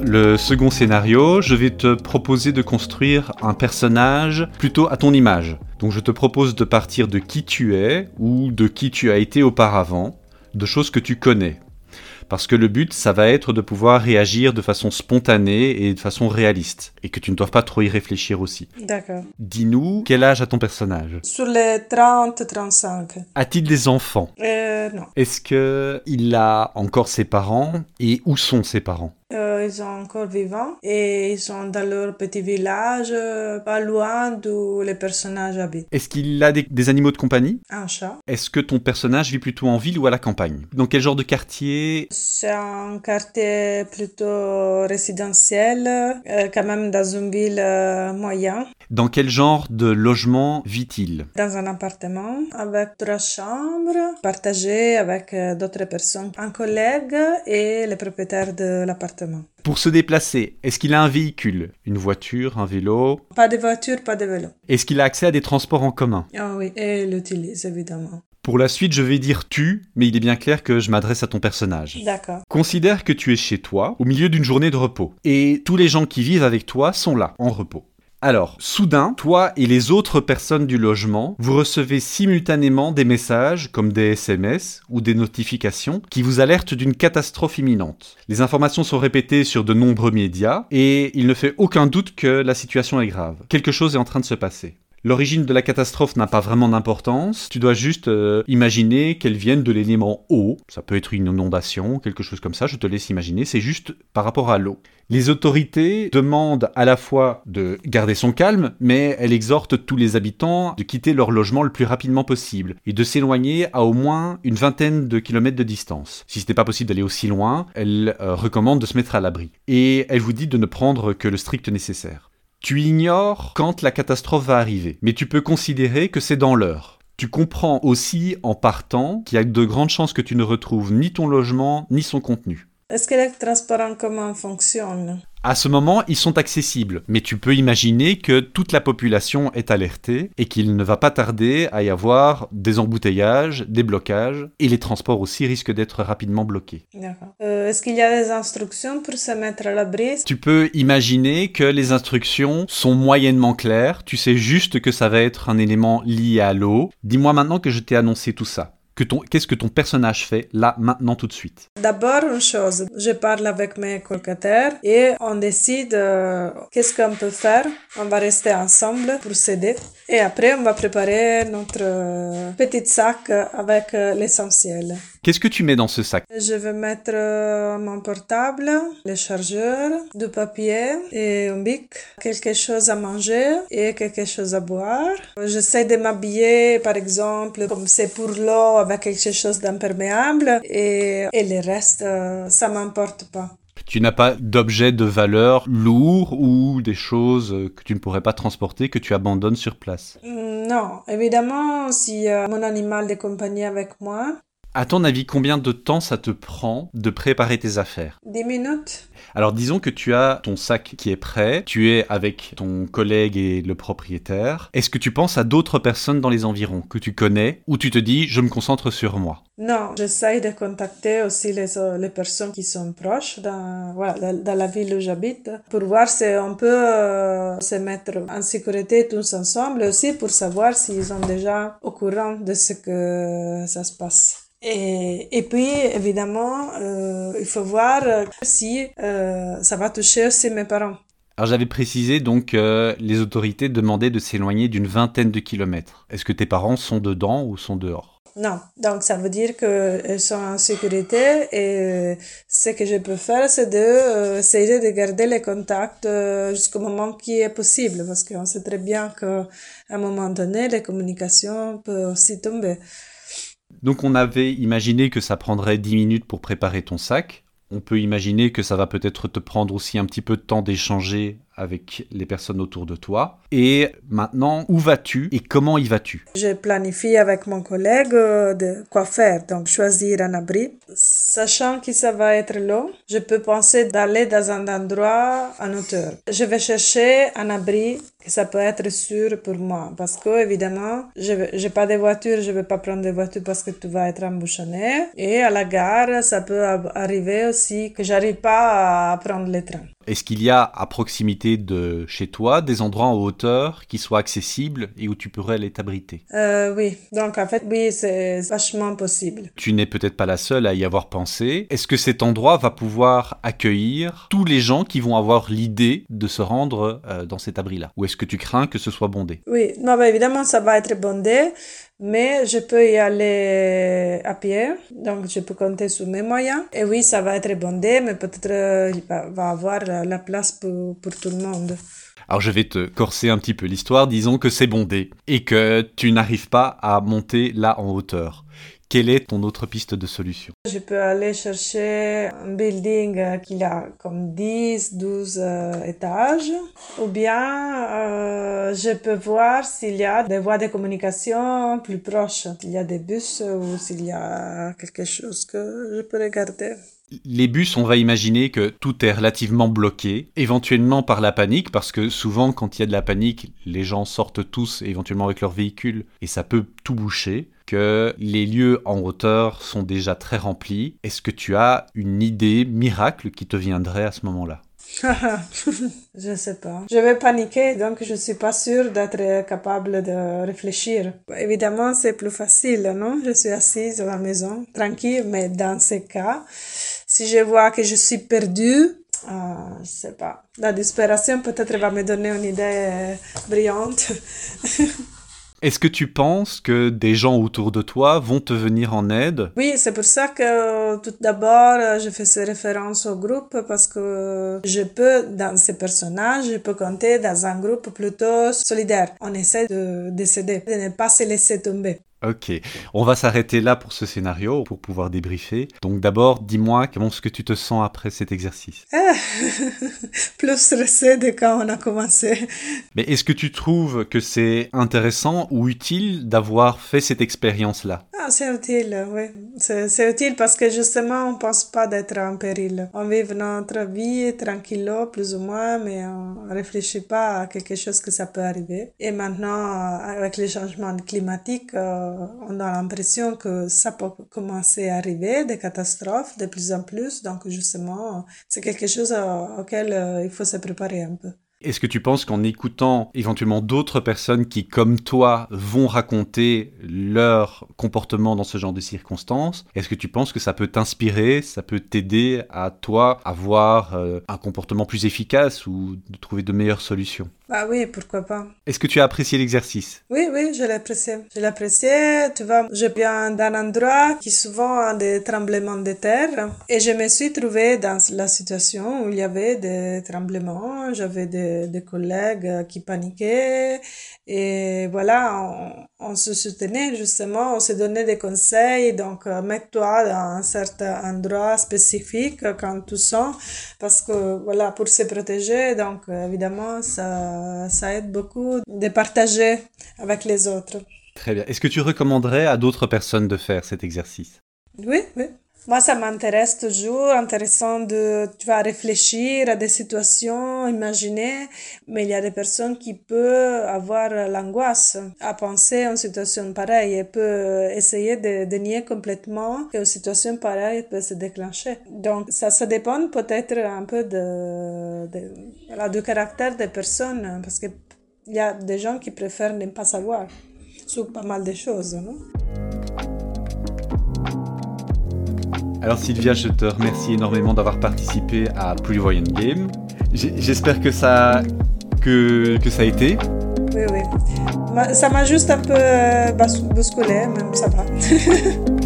Le second scénario, je vais te proposer de construire un personnage plutôt à ton image. Donc je te propose de partir de qui tu es ou de qui tu as été auparavant, de choses que tu connais. Parce que le but, ça va être de pouvoir réagir de façon spontanée et de façon réaliste. Et que tu ne dois pas trop y réfléchir aussi. D'accord. Dis-nous, quel âge a ton personnage? Sur les 30-35. A-t-il des enfants? Euh, non. Est-ce que il a encore ses parents Et où sont ses parents? Euh, ils sont encore vivants et ils sont dans leur petit village, euh, pas loin d'où les personnages habitent. Est-ce qu'il a des, des animaux de compagnie? Un chat. Est-ce que ton personnage vit plutôt en ville ou à la campagne? Dans quel genre de quartier? C'est un quartier plutôt résidentiel, euh, quand même dans une ville euh, moyenne, Dans quel genre de logement vit-il? Dans un appartement avec trois chambres partagées avec d'autres personnes, un collègue et le propriétaire de l'appartement. Pour se déplacer, est-ce qu'il a un véhicule? Une voiture, un vélo? Pas de voiture, pas de vélo. Est-ce qu'il a accès à des transports en commun? Ah oui, et il l'utilise évidemment. Pour la suite, je vais dire tu, mais il est bien clair que je m'adresse à ton personnage. D'accord. Considère que tu es chez toi, au milieu d'une journée de repos, et tous les gens qui vivent avec toi sont là, en repos. Alors, soudain, toi et les autres personnes du logement, vous recevez simultanément des messages, comme des SMS ou des notifications, qui vous alertent d'une catastrophe imminente. Les informations sont répétées sur de nombreux médias, et il ne fait aucun doute que la situation est grave. Quelque chose est en train de se passer. L'origine de la catastrophe n'a pas vraiment d'importance, tu dois juste euh, imaginer qu'elle vienne de l'élément eau, ça peut être une inondation, quelque chose comme ça, je te laisse imaginer, c'est juste par rapport à l'eau. Les autorités demandent à la fois de garder son calme, mais elles exhortent tous les habitants de quitter leur logement le plus rapidement possible et de s'éloigner à au moins une vingtaine de kilomètres de distance. Si ce n'est pas possible d'aller aussi loin, elles euh, recommandent de se mettre à l'abri. Et elle vous dit de ne prendre que le strict nécessaire. Tu ignores quand la catastrophe va arriver, mais tu peux considérer que c'est dans l'heure. Tu comprends aussi en partant qu'il y a de grandes chances que tu ne retrouves ni ton logement ni son contenu. Est-ce que les transports en commun fonctionnent À ce moment, ils sont accessibles, mais tu peux imaginer que toute la population est alertée et qu'il ne va pas tarder à y avoir des embouteillages, des blocages, et les transports aussi risquent d'être rapidement bloqués. D'accord. Euh, Est-ce qu'il y a des instructions pour se mettre à l'abri? Tu peux imaginer que les instructions sont moyennement claires, tu sais juste que ça va être un élément lié à l'eau. Dis-moi maintenant que je t'ai annoncé tout ça. Qu'est-ce que ton personnage fait là, maintenant, tout de suite? D'abord, une chose, je parle avec mes colocataires et on décide euh, qu'est-ce qu'on peut faire. On va rester ensemble pour s'aider. Et après, on va préparer notre euh, petit sac avec euh, l'essentiel. Qu'est-ce que tu mets dans ce sac? Je vais mettre euh, mon portable, le chargeur, du papier et un bic, quelque chose à manger et quelque chose à boire. J'essaie de m'habiller, par exemple, comme c'est pour l'eau, avec quelque chose d'imperméable et, et le reste, euh, ça m'importe pas. Tu n'as pas d'objets de valeur lourds ou des choses que tu ne pourrais pas transporter que tu abandonnes sur place? Non, évidemment, si mon animal de compagnie avec moi, À ton avis, combien de temps ça te prend de préparer tes affaires? 10 minutes. Alors disons que tu as ton sac qui est prêt, tu es avec ton collègue et le propriétaire. Est-ce que tu penses à d'autres personnes dans les environs que tu connais ou tu te dis je me concentre sur moi? Non, j'essaie de contacter aussi les, les personnes qui sont proches dans, voilà, dans, la ville où j'habite pour voir si on peut euh, se mettre en sécurité tous ensemble et aussi pour savoir s'ils sont déjà au courant de ce que ça se passe. Et, et puis, évidemment, euh, il faut voir euh, si euh, ça va toucher aussi mes parents. Alors j'avais précisé donc que les autorités demandaient de s'éloigner d'une vingtaine de kilomètres. Est-ce que tes parents sont dedans ou sont dehors? Non, donc ça veut dire qu'ils sont en sécurité et ce que je peux faire, c'est d'essayer de garder les contacts euh, jusqu'au moment qui est possible parce qu'on sait très bien qu'à un moment donné, les communications peuvent aussi tomber. Donc on avait imaginé que ça prendrait 10 minutes pour préparer ton sac. On peut imaginer que ça va peut-être te prendre aussi un petit peu de temps d'échanger avec les personnes autour de toi. Et maintenant, où vas-tu et comment y vas-tu? Je planifie avec mon collègue euh, de quoi faire, donc choisir un abri. Sachant que ça va être long, je peux penser d'aller dans un endroit en hauteur. Je vais chercher un abri que ça peut être sûr pour moi parce que évidemment, je n'ai pas de voiture, je vais pas prendre de voiture parce que tout va être embouchonné. Et à la gare, ça peut arriver aussi que j'arrive pas à prendre le train. Est-ce qu'il y a à proximité de chez toi des endroits en hauteur qui soient accessibles et où tu pourrais aller t'abriter? Euh, Oui, donc en fait, oui, c'est vachement possible. Tu n'es peut-être pas la seule à y avoir pensé. Est-ce que cet endroit va pouvoir accueillir tous les gens qui vont avoir l'idée de se rendre euh, dans cet abri-là? Ou est-ce que tu crains que ce soit bondé? Oui, non, bah, évidemment, ça va être bondé mais je peux y aller à pied, donc je peux compter sur mes moyens. Et oui, ça va être bondé, mais peut-être euh, il va, va avoir la place pour, pour tout le monde. Alors je vais te corser un petit peu l'histoire, disons que c'est bondé et que tu n'arrives pas à monter là en hauteur. Quelle est ton autre piste de solution? Je peux aller chercher un building euh, qui a comme 10, 12 euh, étages, ou bien euh, je peux voir s'il y a des voies de communication plus proches, s'il y a des bus ou s'il y a quelque chose que je peux regarder. Les bus, on va imaginer que tout est relativement bloqué, éventuellement par la panique, parce que souvent quand il y a de la panique, les gens sortent tous éventuellement avec leur véhicule et ça peut tout boucher, que les lieux en hauteur sont déjà très remplis. Est-ce que tu as une idée miracle qui te viendrait à ce moment-là? Je sais pas. Je vais paniquer, donc je suis pas sûre d'être capable de réfléchir. Évidemment, c'est plus facile, non? Je suis assise à la maison, tranquille, mais dans ce cas, si je vois que je suis perdue, ah, je sais pas. La disparition peut-être va me donner une idée brillante. Est-ce que tu penses que des gens autour de toi vont te venir en aide? Oui, c'est pour ça que tout d'abord, je fais ces références au groupe parce que je peux, dans ces personnages, je peux compter dans un groupe plutôt solidaire. On essaie de décéder, de ne pas se laisser tomber. Ok, on va s'arrêter là pour ce scénario, pour pouvoir débriefer. Donc d'abord, dis-moi comment est-ce que tu te sens après cet exercice? Ah, Plus stressé de quand on a commencé. Mais est-ce que tu trouves que c'est intéressant ou utile d'avoir fait cette expérience-là? C'est utile, oui. C'est utile parce que justement, on ne pense pas d'être en péril. On vit notre vie tranquillement, plus ou moins, mais on ne réfléchit pas à quelque chose que ça peut arriver. Et maintenant, avec les changements climatiques, euh, on a l'impression que ça peut commencer à arriver, des catastrophes de plus en plus. Donc justement, c'est quelque chose auquel euh, il faut se préparer un peu. Est-ce que tu penses qu'en écoutant éventuellement d'autres personnes qui, comme toi, vont raconter leur comportement dans ce genre de circonstances, est-ce que tu penses que ça peut t'inspirer, ça peut t'aider à toi avoir euh, un comportement plus efficace ou de trouver de meilleures solutions? Ah oui, pourquoi pas. Est-ce que tu as apprécié l'exercice? Oui, oui, je l'ai apprécié. Je l'ai apprécié. Tu vois, je viens d'un endroit qui souvent a des tremblements de terre et je me suis trouvée dans la situation où il y avait des tremblements. J'avais des, des collègues qui paniquaient et voilà, on, se soutenait justement, on se donnait des conseils. Donc, euh, mets-toi dans un certain endroit spécifique quand tu sens, parce que voilà, pour se protéger, donc évidemment, ça, ça aide beaucoup de partager avec les autres. Très bien. Est-ce que tu recommanderais à d'autres personnes de faire cet exercice? Oui, oui. Moi, ça m'intéresse toujours, intéressant de, tu vas réfléchir à des situations, imaginer, mais il y a des personnes qui peuvent avoir l'angoisse à penser à une situation pareille et peuvent essayer de, nier complètement qu'une situation pareille peut se déclencher. Donc, ça, ça dépend peut-être un peu de, de du caractère des personnes, parce qu'il y a des gens qui préfèrent ne pas savoir sur pas mal de choses? Alors Sylvia, je te remercie énormément d'avoir participé à Prevoyant Game. J'espère que ça, que, que ça a été. Oui, oui. Ça m'a juste un peu euh, bousculé, même ça va.